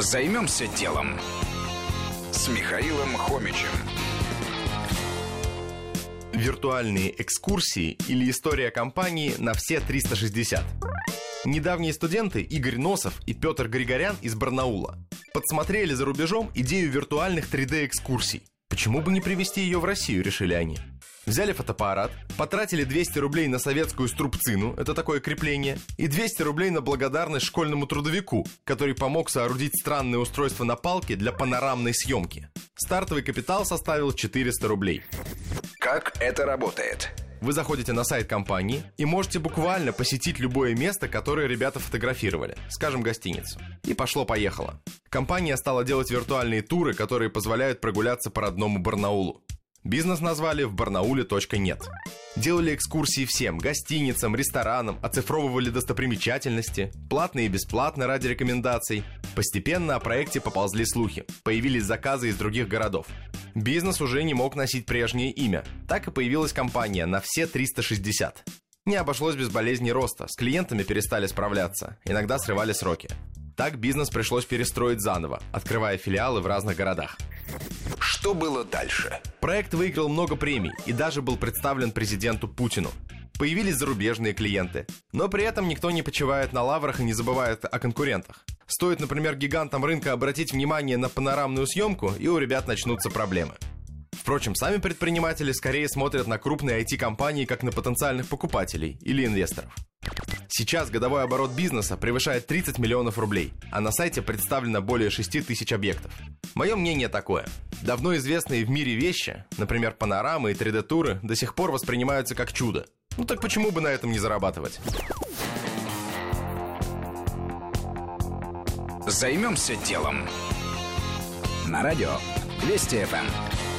Займемся делом с Михаилом Хомичем. Виртуальные экскурсии или история компании на все 360. Недавние студенты Игорь Носов и Петр Григорян из Барнаула подсмотрели за рубежом идею виртуальных 3D-экскурсий. Почему бы не привезти ее в Россию, решили они. Взяли фотоаппарат, потратили 200 рублей на советскую струбцину, это такое крепление, и 200 рублей на благодарность школьному трудовику, который помог соорудить странное устройство на палке для панорамной съемки. Стартовый капитал составил 400 рублей. Как это работает? Вы заходите на сайт компании и можете буквально посетить любое место, которое ребята фотографировали, скажем, гостиницу. И пошло-поехало. Компания стала делать виртуальные туры, которые позволяют прогуляться по родному Барнаулу. Бизнес назвали в барнауле.нет. Делали экскурсии всем – гостиницам, ресторанам, оцифровывали достопримечательности, платно и бесплатно ради рекомендаций. Постепенно о проекте поползли слухи. Появились заказы из других городов. Бизнес уже не мог носить прежнее имя. Так и появилась компания на все 360. Не обошлось без болезни роста, с клиентами перестали справляться, иногда срывали сроки. Так бизнес пришлось перестроить заново, открывая филиалы в разных городах. Что было дальше? Проект выиграл много премий и даже был представлен президенту Путину. Появились зарубежные клиенты. Но при этом никто не почивает на лаврах и не забывает о конкурентах. Стоит, например, гигантам рынка обратить внимание на панорамную съемку, и у ребят начнутся проблемы. Впрочем, сами предприниматели скорее смотрят на крупные IT-компании как на потенциальных покупателей или инвесторов. Сейчас годовой оборот бизнеса превышает 30 миллионов рублей, а на сайте представлено более 6 тысяч объектов. Мое мнение такое. Давно известные в мире вещи, например, панорамы и 3D-туры, до сих пор воспринимаются как чудо. Ну так почему бы на этом не зарабатывать? Займемся делом. На радио Вести ФМ.